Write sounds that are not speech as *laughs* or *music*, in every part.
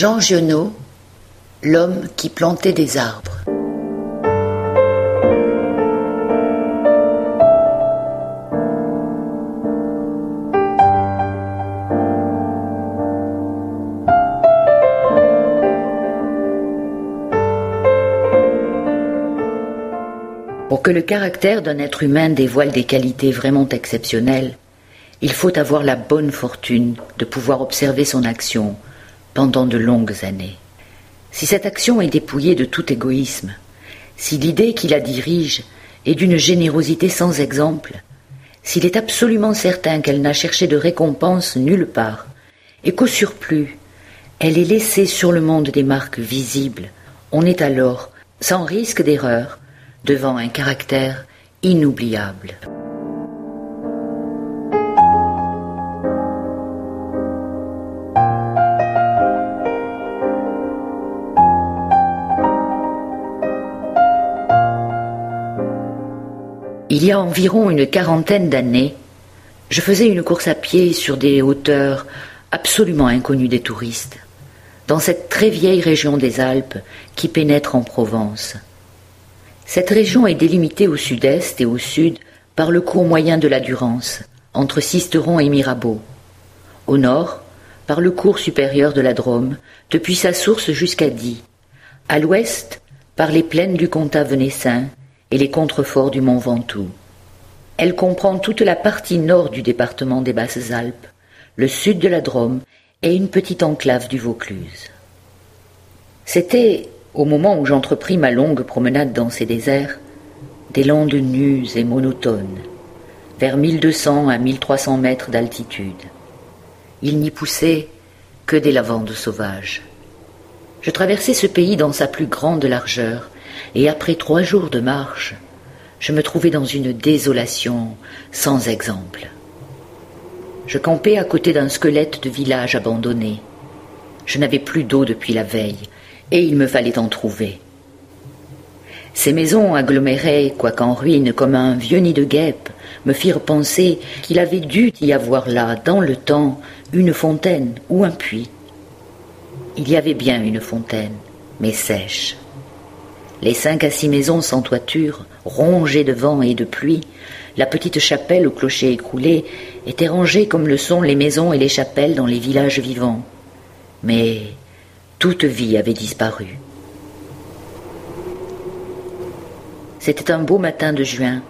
Jean Genot, l'homme qui plantait des arbres. Pour que le caractère d'un être humain dévoile des qualités vraiment exceptionnelles, il faut avoir la bonne fortune de pouvoir observer son action pendant de longues années. Si cette action est dépouillée de tout égoïsme, si l'idée qui la dirige est d'une générosité sans exemple, s'il est absolument certain qu'elle n'a cherché de récompense nulle part, et qu'au surplus, elle est laissée sur le monde des marques visibles, on est alors, sans risque d'erreur, devant un caractère inoubliable. Il y a environ une quarantaine d'années, je faisais une course à pied sur des hauteurs absolument inconnues des touristes, dans cette très vieille région des Alpes qui pénètre en Provence. Cette région est délimitée au sud-est et au sud par le cours moyen de la Durance, entre Sisteron et Mirabeau. Au nord, par le cours supérieur de la Drôme, depuis sa source jusqu'à Die. À l'ouest, par les plaines du Comtat venessin et les contreforts du mont Ventoux. Elle comprend toute la partie nord du département des Basses-Alpes, le sud de la Drôme et une petite enclave du Vaucluse. C'était au moment où j'entrepris ma longue promenade dans ces déserts, des landes nues et monotones, vers 1200 à 1300 mètres d'altitude. Il n'y poussait que des lavandes sauvages. Je traversais ce pays dans sa plus grande largeur, et après trois jours de marche, je me trouvais dans une désolation sans exemple. Je campais à côté d'un squelette de village abandonné. Je n'avais plus d'eau depuis la veille, et il me fallait en trouver. Ces maisons agglomérées, quoiqu'en ruine comme un vieux nid de guêpes, me firent penser qu'il avait dû y avoir là, dans le temps, une fontaine ou un puits. Il y avait bien une fontaine, mais sèche. Les cinq à six maisons sans toiture, rongées de vent et de pluie, la petite chapelle au clocher écroulé, étaient rangées comme le sont les maisons et les chapelles dans les villages vivants. Mais toute vie avait disparu. C'était un beau matin de juin,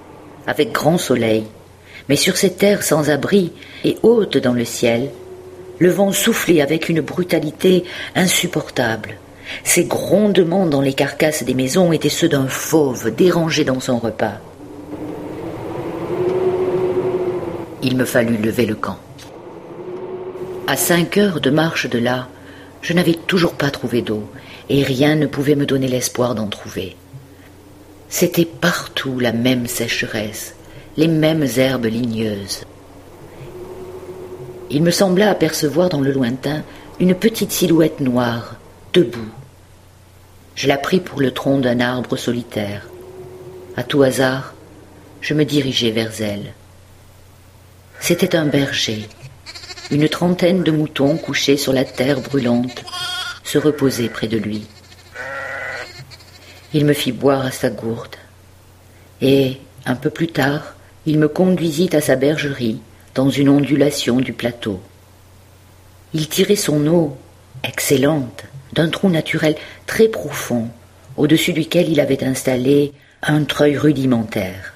avec grand soleil, mais sur ces terres sans abri et hautes dans le ciel, le vent soufflait avec une brutalité insupportable. Ces grondements dans les carcasses des maisons étaient ceux d'un fauve dérangé dans son repas. Il me fallut lever le camp. À cinq heures de marche de là, je n'avais toujours pas trouvé d'eau, et rien ne pouvait me donner l'espoir d'en trouver. C'était partout la même sécheresse, les mêmes herbes ligneuses. Il me sembla apercevoir dans le lointain une petite silhouette noire, debout. Je la pris pour le tronc d'un arbre solitaire. À tout hasard, je me dirigeai vers elle. C'était un berger, une trentaine de moutons couchés sur la terre brûlante se reposaient près de lui. Il me fit boire à sa gourde, et, un peu plus tard, il me conduisit à sa bergerie, dans une ondulation du plateau. Il tirait son eau, excellente, d'un trou naturel très profond, au-dessus duquel il avait installé un treuil rudimentaire.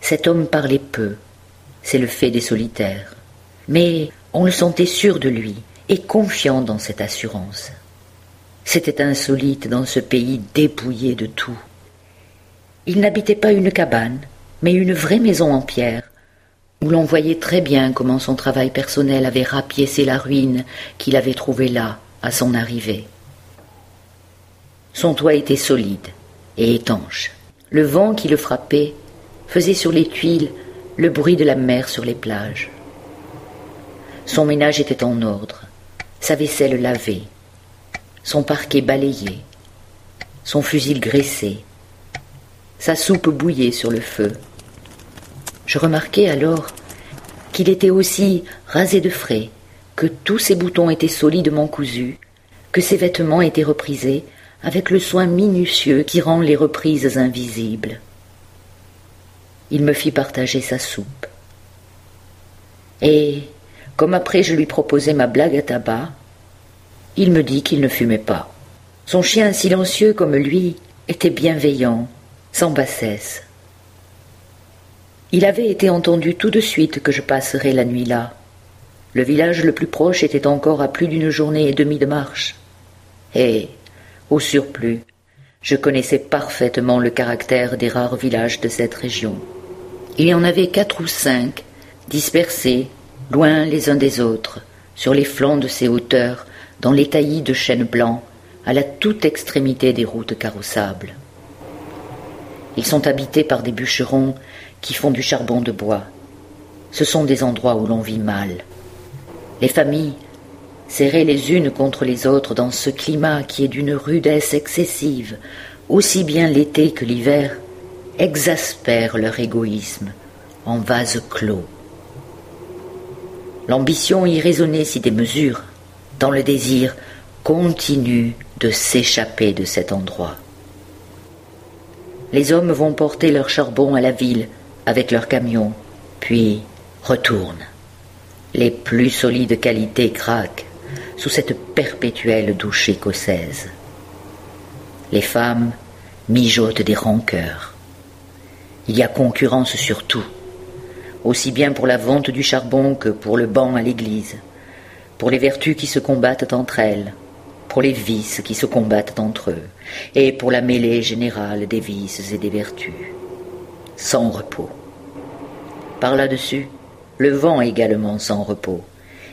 Cet homme parlait peu, c'est le fait des solitaires mais on le sentait sûr de lui et confiant dans cette assurance. C'était insolite dans ce pays dépouillé de tout. Il n'habitait pas une cabane, mais une vraie maison en pierre, où l'on voyait très bien comment son travail personnel avait rapiécé la ruine qu'il avait trouvée là, à son arrivée. Son toit était solide et étanche. Le vent qui le frappait faisait sur les tuiles le bruit de la mer sur les plages. Son ménage était en ordre, sa vaisselle lavée, son parquet balayé, son fusil graissé, sa soupe bouillée sur le feu. Je remarquai alors qu'il était aussi rasé de frais, que tous ses boutons étaient solidement cousus, que ses vêtements étaient reprisés avec le soin minutieux qui rend les reprises invisibles. Il me fit partager sa soupe. Et, comme après je lui proposais ma blague à tabac, il me dit qu'il ne fumait pas. Son chien silencieux comme lui était bienveillant, sans bassesse. Il avait été entendu tout de suite que je passerais la nuit là. Le village le plus proche était encore à plus d'une journée et demie de marche. Et, au surplus, je connaissais parfaitement le caractère des rares villages de cette région. Il y en avait quatre ou cinq, dispersés, loin les uns des autres, sur les flancs de ces hauteurs, dans les taillis de chênes blancs, à la toute extrémité des routes carrossables. Ils sont habités par des bûcherons qui font du charbon de bois. Ce sont des endroits où l'on vit mal. Les familles, serrées les unes contre les autres dans ce climat qui est d'une rudesse excessive, aussi bien l'été que l'hiver, exaspèrent leur égoïsme en vase clos. L'ambition irraisonnée s'y démesure, dans le désir continue de s'échapper de cet endroit. Les hommes vont porter leur charbon à la ville avec leurs camions, puis retournent. Les plus solides qualités craquent sous cette perpétuelle douche écossaise. Les femmes mijotent des rancœurs. Il y a concurrence sur tout, aussi bien pour la vente du charbon que pour le banc à l'église, pour les vertus qui se combattent entre elles, pour les vices qui se combattent entre eux, et pour la mêlée générale des vices et des vertus. Sans repos. Par là-dessus, le vent également sans repos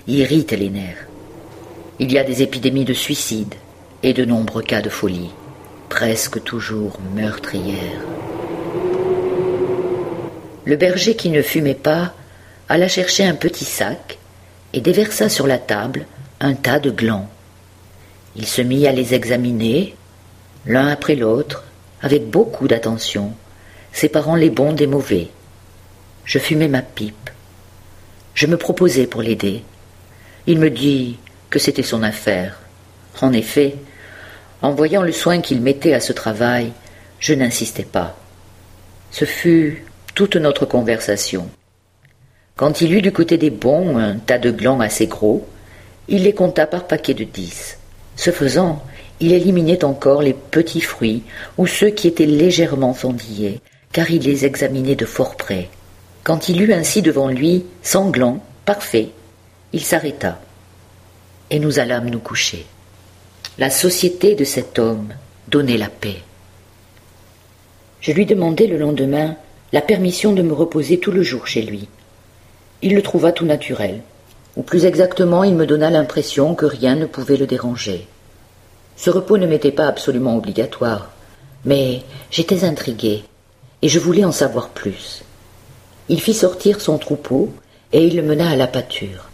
irrite les nerfs. Il y a des épidémies de suicide et de nombreux cas de folie, presque toujours meurtrières. Le berger qui ne fumait pas alla chercher un petit sac et déversa sur la table un tas de glands. Il se mit à les examiner, l'un après l'autre, avec beaucoup d'attention, séparant les bons des mauvais. Je fumais ma pipe. Je me proposais pour l'aider. Il me dit que c'était son affaire. En effet, en voyant le soin qu'il mettait à ce travail, je n'insistais pas. Ce fut toute notre conversation. Quand il eut du côté des bons un tas de glands assez gros, il les compta par paquets de dix. Ce faisant, il éliminait encore les petits fruits ou ceux qui étaient légèrement fendillés, car il les examinait de fort près. Quand il eut ainsi devant lui, sanglant, parfait, il s'arrêta, et nous allâmes nous coucher. La société de cet homme donnait la paix. Je lui demandai le lendemain la permission de me reposer tout le jour chez lui. Il le trouva tout naturel, ou plus exactement il me donna l'impression que rien ne pouvait le déranger. Ce repos ne m'était pas absolument obligatoire, mais j'étais intrigué, et je voulais en savoir plus. Il fit sortir son troupeau, et il le mena à la pâture.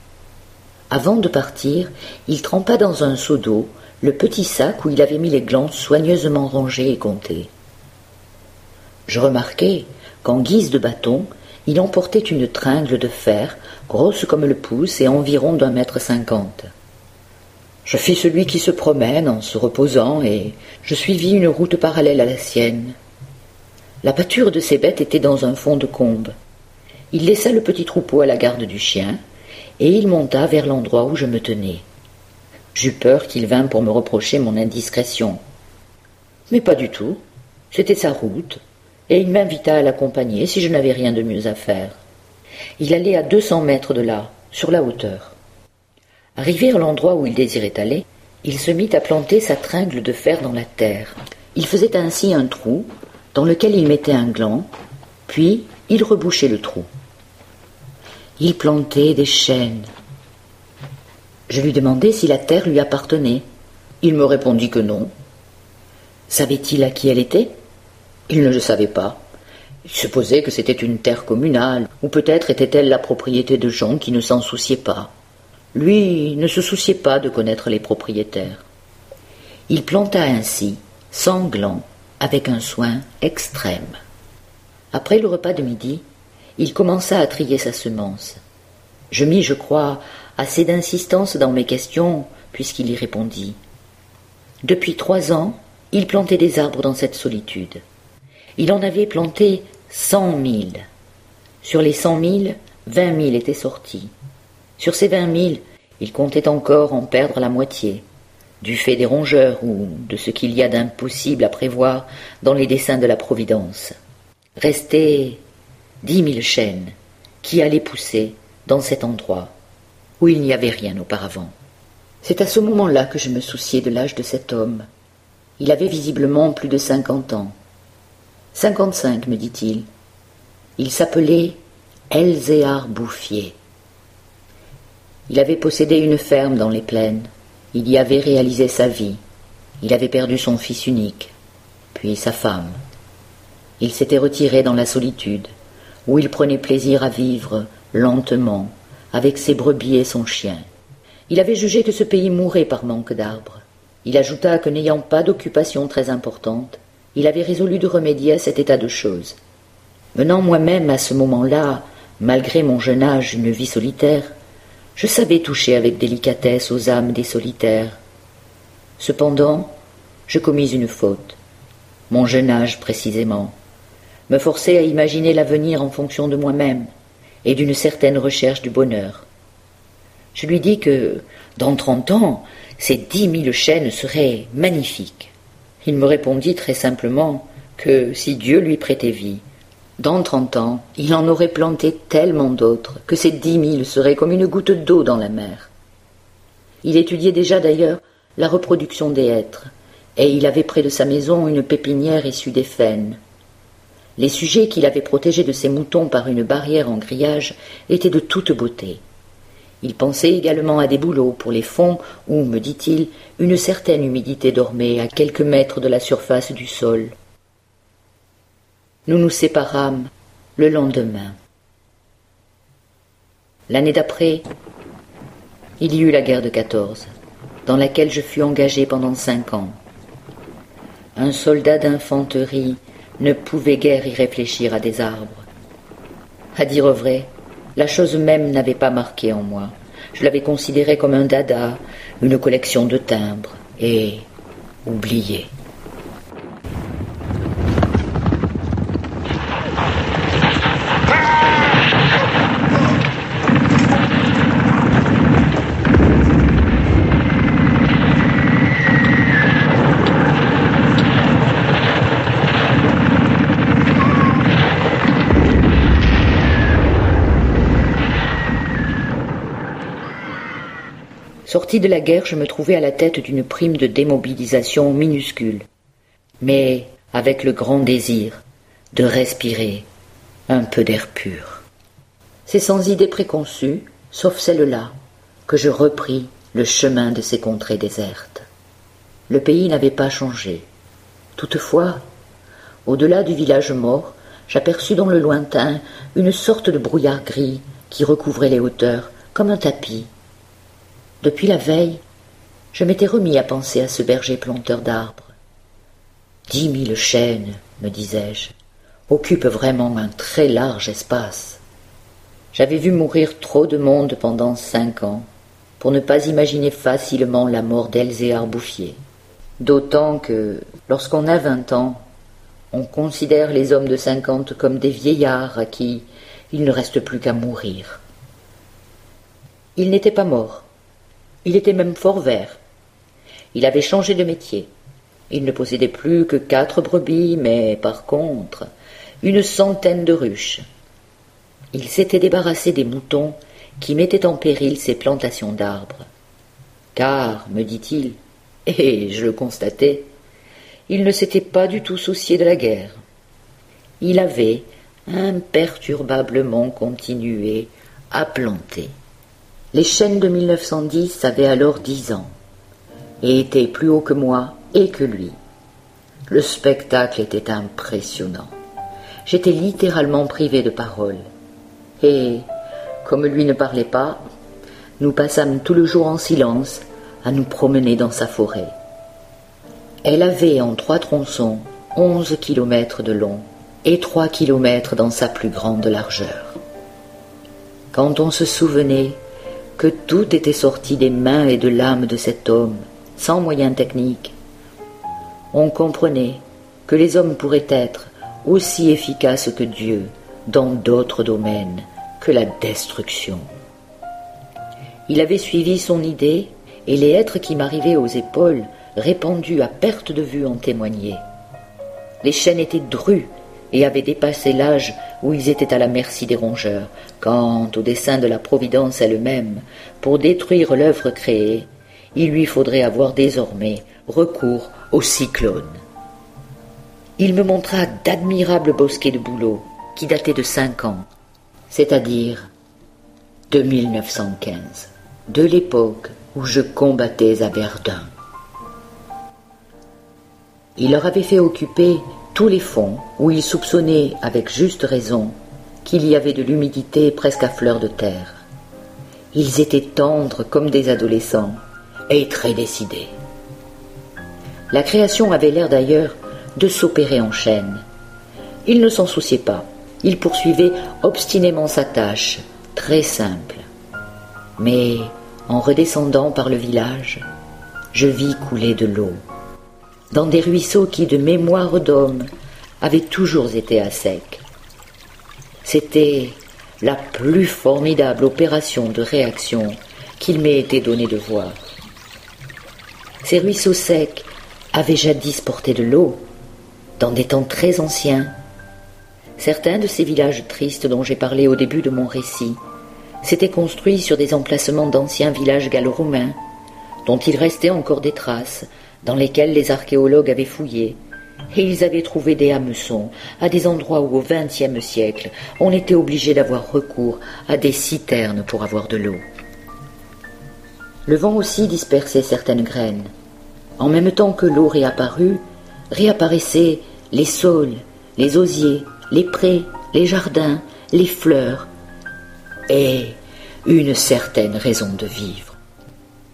Avant de partir, il trempa dans un seau d'eau le petit sac où il avait mis les glands soigneusement rangés et comptés. Je remarquai qu'en guise de bâton, il emportait une tringle de fer, grosse comme le pouce et environ d'un mètre cinquante. Je fis celui qui se promène en se reposant et je suivis une route parallèle à la sienne. La pâture de ces bêtes était dans un fond de combe. Il laissa le petit troupeau à la garde du chien et il monta vers l'endroit où je me tenais. J'eus peur qu'il vînt pour me reprocher mon indiscrétion. Mais pas du tout. C'était sa route, et il m'invita à l'accompagner si je n'avais rien de mieux à faire. Il allait à deux cents mètres de là, sur la hauteur. Arrivé à l'endroit où il désirait aller, il se mit à planter sa tringle de fer dans la terre. Il faisait ainsi un trou dans lequel il mettait un gland, puis il rebouchait le trou. Il plantait des chênes. Je lui demandai si la terre lui appartenait. Il me répondit que non. Savait-il à qui elle était? Il ne le savait pas. Il supposait que c'était une terre communale, ou peut-être était-elle la propriété de gens qui ne s'en souciaient pas. Lui ne se souciait pas de connaître les propriétaires. Il planta ainsi, sanglant, avec un soin extrême. Après le repas de midi, il commença à trier sa semence. Je mis, je crois, assez d'insistance dans mes questions, puisqu'il y répondit. Depuis trois ans, il plantait des arbres dans cette solitude. Il en avait planté cent mille. Sur les cent mille, vingt mille étaient sortis. Sur ces vingt mille, il comptait encore en perdre la moitié, du fait des rongeurs ou de ce qu'il y a d'impossible à prévoir dans les desseins de la Providence. Restaient dix mille chênes qui allaient pousser dans cet endroit où il n'y avait rien auparavant. C'est à ce moment-là que je me souciais de l'âge de cet homme. Il avait visiblement plus de cinquante ans. Cinquante-cinq, me dit-il. Il s'appelait Elzéar Bouffier. Il avait possédé une ferme dans les plaines. Il y avait réalisé sa vie. Il avait perdu son fils unique, puis sa femme. Il s'était retiré dans la solitude, où il prenait plaisir à vivre lentement, avec ses brebis et son chien. Il avait jugé que ce pays mourait par manque d'arbres. Il ajouta que n'ayant pas d'occupation très importante, il avait résolu de remédier à cet état de choses. Menant moi-même à ce moment-là, malgré mon jeune âge, une vie solitaire, je savais toucher avec délicatesse aux âmes des solitaires. Cependant, je commis une faute. Mon jeune âge précisément, me forçait à imaginer l'avenir en fonction de moi-même et d'une certaine recherche du bonheur. Je lui dis que, dans trente ans, ces dix mille chaînes seraient magnifiques. Il me répondit très simplement que si Dieu lui prêtait vie, dans trente ans, il en aurait planté tellement d'autres que ces dix mille seraient comme une goutte d'eau dans la mer. Il étudiait déjà d'ailleurs la reproduction des êtres, et il avait près de sa maison une pépinière issue des faines. Les sujets qu'il avait protégés de ses moutons par une barrière en grillage étaient de toute beauté. Il pensait également à des bouleaux pour les fonds où, me dit-il, une certaine humidité dormait à quelques mètres de la surface du sol. Nous nous séparâmes le lendemain. L'année d'après, il y eut la guerre de quatorze, dans laquelle je fus engagé pendant cinq ans. Un soldat d'infanterie ne pouvait guère y réfléchir à des arbres. À dire vrai, la chose même n'avait pas marqué en moi. Je l'avais considéré comme un dada, une collection de timbres, et oublié. De la guerre, je me trouvais à la tête d'une prime de démobilisation minuscule, mais avec le grand désir de respirer un peu d'air pur. C'est sans idée préconçue, sauf celle-là, que je repris le chemin de ces contrées désertes. Le pays n'avait pas changé. Toutefois, au-delà du village mort, j'aperçus dans le lointain une sorte de brouillard gris qui recouvrait les hauteurs comme un tapis depuis la veille, je m'étais remis à penser à ce berger planteur d'arbres. Dix mille chênes, me disais-je, occupent vraiment un très large espace. J'avais vu mourir trop de monde pendant cinq ans pour ne pas imaginer facilement la mort d'Elzéar Bouffier. D'autant que, lorsqu'on a vingt ans, on considère les hommes de cinquante comme des vieillards à qui il ne reste plus qu'à mourir. Il n'était pas mort. Il était même fort vert. Il avait changé de métier. Il ne possédait plus que quatre brebis, mais par contre une centaine de ruches. Il s'était débarrassé des moutons qui mettaient en péril ses plantations d'arbres. Car, me dit-il, *laughs* et je le constatais, il ne s'était pas du tout soucié de la guerre. Il avait imperturbablement continué à planter. Les chaînes de 1910 avaient alors dix ans, et étaient plus hauts que moi et que lui. Le spectacle était impressionnant. J'étais littéralement privé de parole. Et, comme lui ne parlait pas, nous passâmes tout le jour en silence à nous promener dans sa forêt. Elle avait en trois tronçons onze kilomètres de long et trois kilomètres dans sa plus grande largeur. Quand on se souvenait que tout était sorti des mains et de l'âme de cet homme, sans moyens techniques, on comprenait que les hommes pourraient être aussi efficaces que Dieu dans d'autres domaines que la destruction. Il avait suivi son idée, et les êtres qui m'arrivaient aux épaules, répandus à perte de vue, en témoignaient. Les chaînes étaient drues et avaient dépassé l'âge où ils étaient à la merci des rongeurs, quant au dessein de la Providence elle-même, pour détruire l'œuvre créée, il lui faudrait avoir désormais recours au cyclone. Il me montra d'admirables bosquets de bouleaux qui dataient de cinq ans, c'est-à-dire de 1915, de l'époque où je combattais à Verdun. Il leur avait fait occuper tous les fonds où ils soupçonnaient avec juste raison qu'il y avait de l'humidité presque à fleur de terre. Ils étaient tendres comme des adolescents et très décidés. La création avait l'air d'ailleurs de s'opérer en chaîne. Il ne s'en souciait pas. Il poursuivait obstinément sa tâche, très simple. Mais en redescendant par le village, je vis couler de l'eau, dans des ruisseaux qui, de mémoire d'homme, avaient toujours été à sec. C'était la plus formidable opération de réaction qu'il m'ait été donné de voir. Ces ruisseaux secs avaient jadis porté de l'eau, dans des temps très anciens. Certains de ces villages tristes dont j'ai parlé au début de mon récit s'étaient construits sur des emplacements d'anciens villages gallo-roumains, dont il restait encore des traces, dans lesquelles les archéologues avaient fouillé, et ils avaient trouvé des hameçons à des endroits où au XXe siècle on était obligé d'avoir recours à des citernes pour avoir de l'eau. Le vent aussi dispersait certaines graines. En même temps que l'eau réapparut, réapparaissaient les saules, les osiers, les prés, les jardins, les fleurs, et une certaine raison de vivre.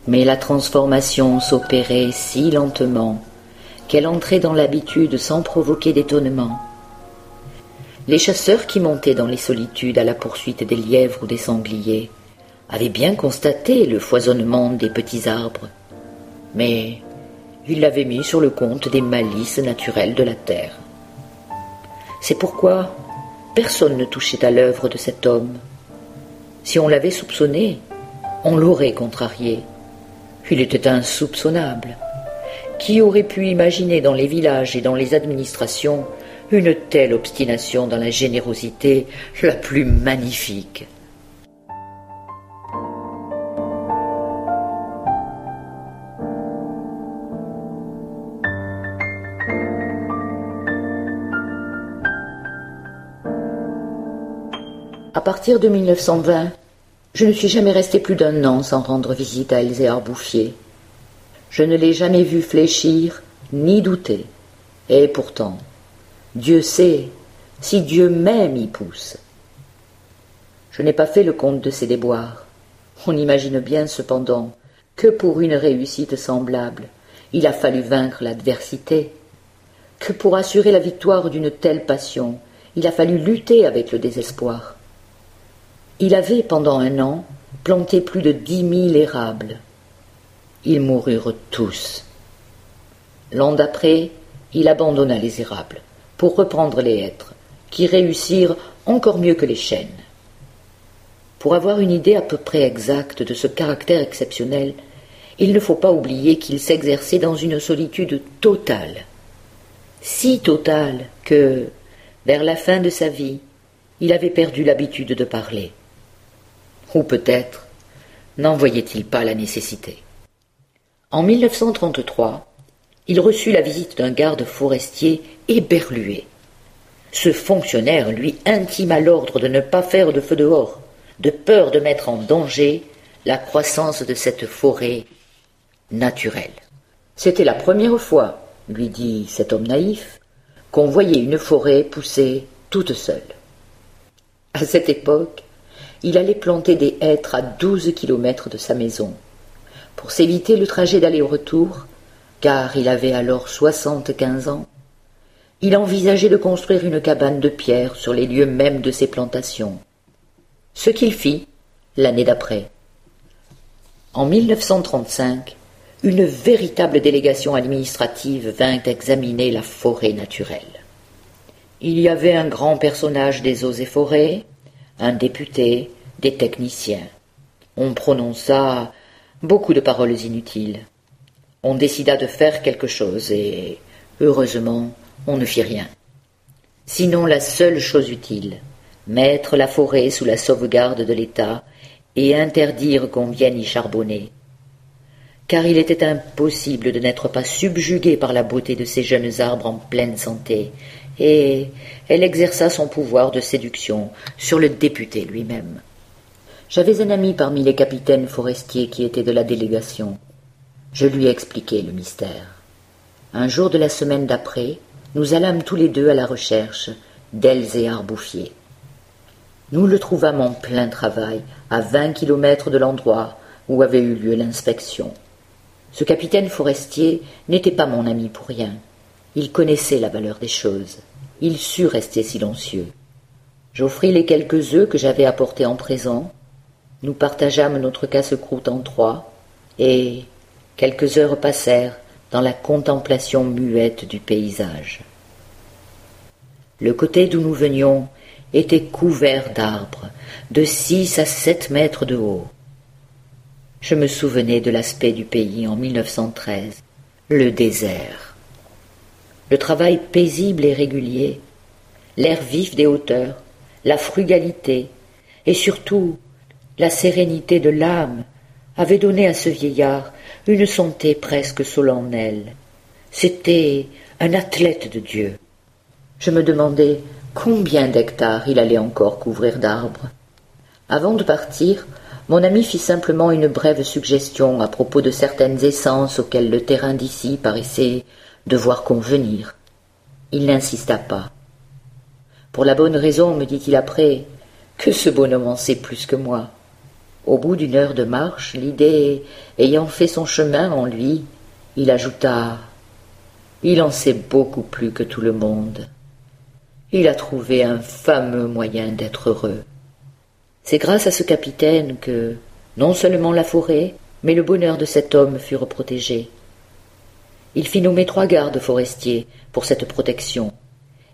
Mais la transformation s'opérait si lentement qu'elle entrait dans l'habitude sans provoquer d'étonnement. Les chasseurs qui montaient dans les solitudes à la poursuite des lièvres ou des sangliers avaient bien constaté le foisonnement des petits arbres, mais il l'avait mis sur le compte des malices naturelles de la terre. C'est pourquoi personne ne touchait à l'œuvre de cet homme. Si on l'avait soupçonné, on l'aurait contrarié. Il était insoupçonnable. Qui aurait pu imaginer dans les villages et dans les administrations une telle obstination dans la générosité la plus magnifique? À partir de 1920, je ne suis jamais resté plus d'un an sans rendre visite à Elzéar Bouffier. Je ne l'ai jamais vu fléchir ni douter. Et pourtant, Dieu sait si Dieu même y pousse. Je n'ai pas fait le compte de ses déboires. On imagine bien cependant que pour une réussite semblable, il a fallu vaincre l'adversité, que pour assurer la victoire d'une telle passion, il a fallu lutter avec le désespoir. Il avait, pendant un an, planté plus de dix mille érables. Ils moururent tous. L'an d'après, il abandonna les érables pour reprendre les hêtres, qui réussirent encore mieux que les chênes. Pour avoir une idée à peu près exacte de ce caractère exceptionnel, il ne faut pas oublier qu'il s'exerçait dans une solitude totale, si totale que, vers la fin de sa vie, il avait perdu l'habitude de parler. Ou peut-être n'en voyait-il pas la nécessité. En 1933, il reçut la visite d'un garde forestier éberlué. Ce fonctionnaire lui intima l'ordre de ne pas faire de feu dehors, de peur de mettre en danger la croissance de cette forêt naturelle. C'était la première fois, lui dit cet homme naïf, qu'on voyait une forêt pousser toute seule. À cette époque, il allait planter des hêtres à douze kilomètres de sa maison. Pour s'éviter le trajet d'aller-retour, car il avait alors soixante-quinze ans, il envisageait de construire une cabane de pierre sur les lieux mêmes de ses plantations. Ce qu'il fit l'année d'après. En 1935, une véritable délégation administrative vint examiner la forêt naturelle. Il y avait un grand personnage des eaux et forêts, un député, des techniciens. On prononça beaucoup de paroles inutiles. On décida de faire quelque chose et, heureusement, on ne fit rien. Sinon la seule chose utile, mettre la forêt sous la sauvegarde de l'État et interdire qu'on vienne y charbonner. Car il était impossible de n'être pas subjugué par la beauté de ces jeunes arbres en pleine santé, et elle exerça son pouvoir de séduction sur le député lui-même. J'avais un ami parmi les capitaines forestiers qui étaient de la délégation. Je lui expliquai le mystère. Un jour de la semaine d'après, nous allâmes tous les deux à la recherche d'Elzéar et. Nous le trouvâmes en plein travail, à vingt kilomètres de l'endroit où avait eu lieu l'inspection. Ce capitaine forestier n'était pas mon ami pour rien. Il connaissait la valeur des choses. Il sut rester silencieux. J'offris les quelques œufs que j'avais apportés en présent. Nous partageâmes notre casse-croûte en trois, et quelques heures passèrent dans la contemplation muette du paysage. Le côté d'où nous venions était couvert d'arbres, de six à sept mètres de haut. Je me souvenais de l'aspect du pays en 1913, le désert. Le travail paisible et régulier, l'air vif des hauteurs, la frugalité et surtout la sérénité de l'âme avaient donné à ce vieillard une santé presque solennelle. C'était un athlète de Dieu. Je me demandais combien d'hectares il allait encore couvrir d'arbres. Avant de partir, mon ami fit simplement une brève suggestion à propos de certaines essences auxquelles le terrain d'ici paraissait devoir convenir. Il n'insista pas. Pour la bonne raison, me dit-il après, que ce bonhomme en sait plus que moi. Au bout d'une heure de marche, l'idée ayant fait son chemin en lui, il ajouta Il en sait beaucoup plus que tout le monde. Il a trouvé un fameux moyen d'être heureux. C'est grâce à ce capitaine que non seulement la forêt, mais le bonheur de cet homme furent protégés. Il fit nommer trois gardes forestiers pour cette protection,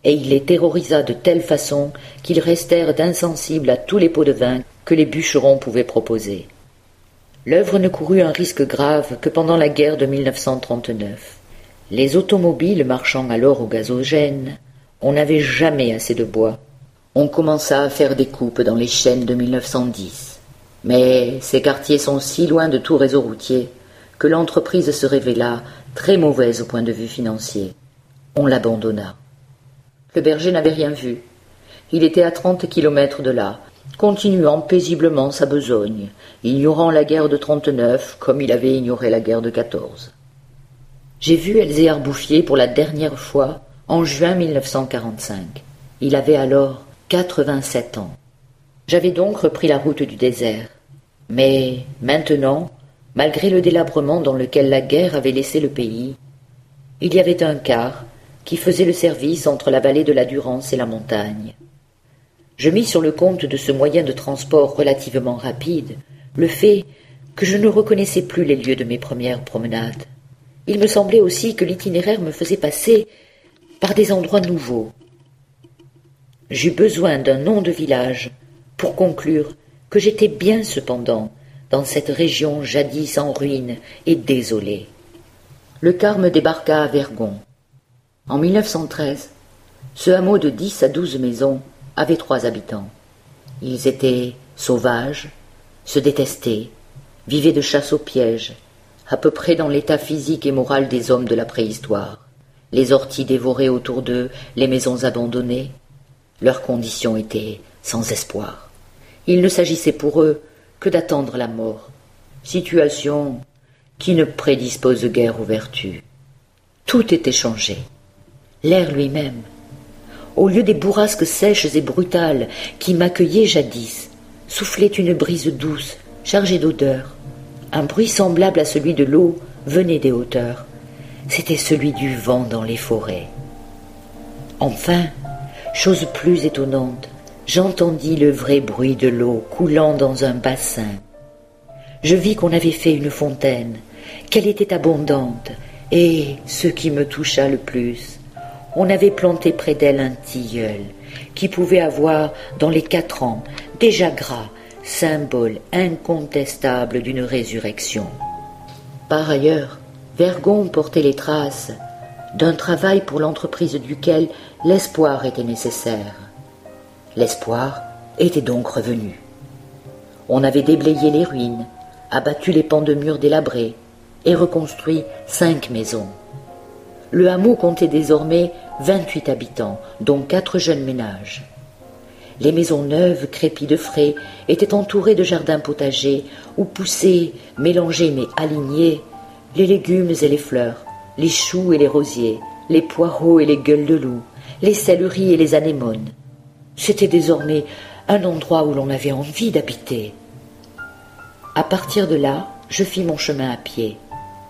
et il les terrorisa de telle façon qu'ils restèrent insensibles à tous les pots de vin que les bûcherons pouvaient proposer. L'œuvre ne courut un risque grave que pendant la guerre de 1939. Les automobiles marchant alors au gazogène, on n'avait jamais assez de bois on commença à faire des coupes dans les chaînes de 1910. Mais ces quartiers sont si loin de tout réseau routier que l'entreprise se révéla très mauvaise au point de vue financier. On l'abandonna. Le berger n'avait rien vu. Il était à trente kilomètres de là, continuant paisiblement sa besogne, ignorant la guerre de trente-neuf comme il avait ignoré la guerre de quatorze. J'ai vu Elzéar Bouffier pour la dernière fois en juin 1945. Il avait alors quatre-vingt-sept ans. J'avais donc repris la route du désert. Mais maintenant, malgré le délabrement dans lequel la guerre avait laissé le pays, il y avait un car qui faisait le service entre la vallée de la Durance et la montagne. Je mis sur le compte de ce moyen de transport relativement rapide le fait que je ne reconnaissais plus les lieux de mes premières promenades. Il me semblait aussi que l'itinéraire me faisait passer par des endroits nouveaux, J'eus besoin d'un nom de village pour conclure que j'étais bien cependant dans cette région jadis en ruine et désolée. Le Carme débarqua à Vergon. En 1913, ce hameau de dix à douze maisons avait trois habitants. Ils étaient sauvages, se détestaient, vivaient de chasse au piège, à peu près dans l'état physique et moral des hommes de la préhistoire. Les orties dévoraient autour d'eux les maisons abandonnées, leur condition était sans espoir. Il ne s'agissait pour eux que d'attendre la mort, situation qui ne prédispose guère aux vertus. Tout était changé. L'air lui-même. Au lieu des bourrasques sèches et brutales qui m'accueillaient jadis, soufflait une brise douce, chargée d'odeurs. Un bruit semblable à celui de l'eau venait des hauteurs. C'était celui du vent dans les forêts. Enfin, Chose plus étonnante, j'entendis le vrai bruit de l'eau coulant dans un bassin. Je vis qu'on avait fait une fontaine, qu'elle était abondante, et, ce qui me toucha le plus, on avait planté près d'elle un tilleul, qui pouvait avoir, dans les quatre ans, déjà gras, symbole incontestable d'une résurrection. Par ailleurs, Vergon portait les traces d'un travail pour l'entreprise duquel l'espoir était nécessaire. L'espoir était donc revenu. On avait déblayé les ruines, abattu les pans de murs délabrés et reconstruit cinq maisons. Le hameau comptait désormais vingt-huit habitants, dont quatre jeunes ménages. Les maisons neuves, crépies de frais, étaient entourées de jardins potagers où poussaient, mélangés mais alignés, les légumes et les fleurs, les choux et les rosiers, les poireaux et les gueules de loup, les céleris et les anémones. C'était désormais un endroit où l'on avait envie d'habiter. À partir de là, je fis mon chemin à pied.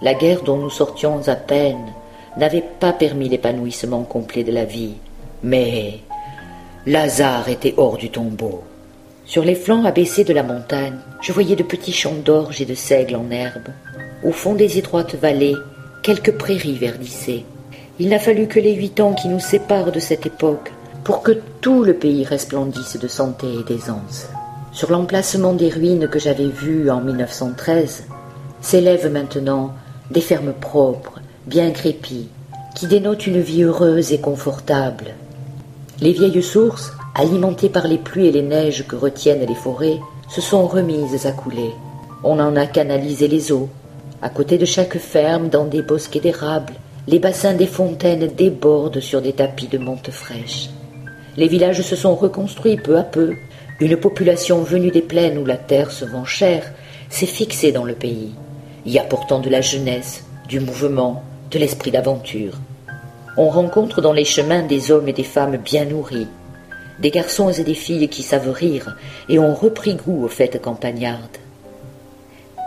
La guerre dont nous sortions à peine n'avait pas permis l'épanouissement complet de la vie, mais Lazare était hors du tombeau. Sur les flancs abaissés de la montagne, je voyais de petits champs d'orge et de seigle en herbe. Au fond des étroites vallées, quelques prairies verdissaient. Il n'a fallu que les huit ans qui nous séparent de cette époque pour que tout le pays resplendisse de santé et d'aisance. Sur l'emplacement des ruines que j'avais vues en 1913, s'élèvent maintenant des fermes propres, bien crépies, qui dénotent une vie heureuse et confortable. Les vieilles sources, alimentées par les pluies et les neiges que retiennent les forêts, se sont remises à couler. On en a canalisé les eaux. À côté de chaque ferme, dans des bosquets d'érables, les bassins des fontaines débordent sur des tapis de menthe fraîche. Les villages se sont reconstruits peu à peu. Une population venue des plaines où la terre se vend chère s'est fixée dans le pays, y apportant de la jeunesse, du mouvement, de l'esprit d'aventure on rencontre dans les chemins des hommes et des femmes bien nourris, des garçons et des filles qui savent rire et ont repris goût aux fêtes campagnardes.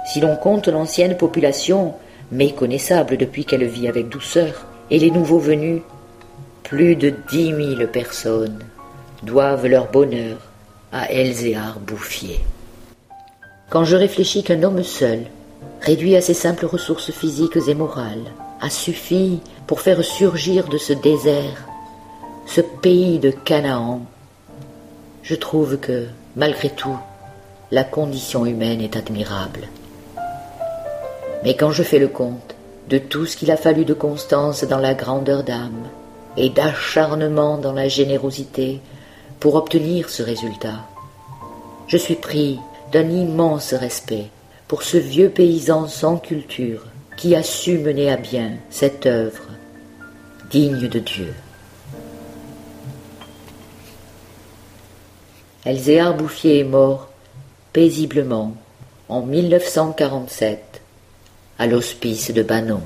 Si l'on compte l'ancienne population, méconnaissable depuis qu'elle vit avec douceur, et les nouveaux venus, plus de dix mille personnes doivent leur bonheur à Elzéar Bouffier. Quand je réfléchis qu'un homme seul, réduit à ses simples ressources physiques et morales, a suffi pour faire surgir de ce désert ce pays de Canaan, je trouve que, malgré tout, la condition humaine est admirable. Mais quand je fais le compte de tout ce qu'il a fallu de constance dans la grandeur d'âme et d'acharnement dans la générosité pour obtenir ce résultat, je suis pris d'un immense respect pour ce vieux paysan sans culture qui a su mener à bien cette œuvre digne de Dieu. Elzéar Bouffier est mort paisiblement en 1947 à l'hospice de Banon.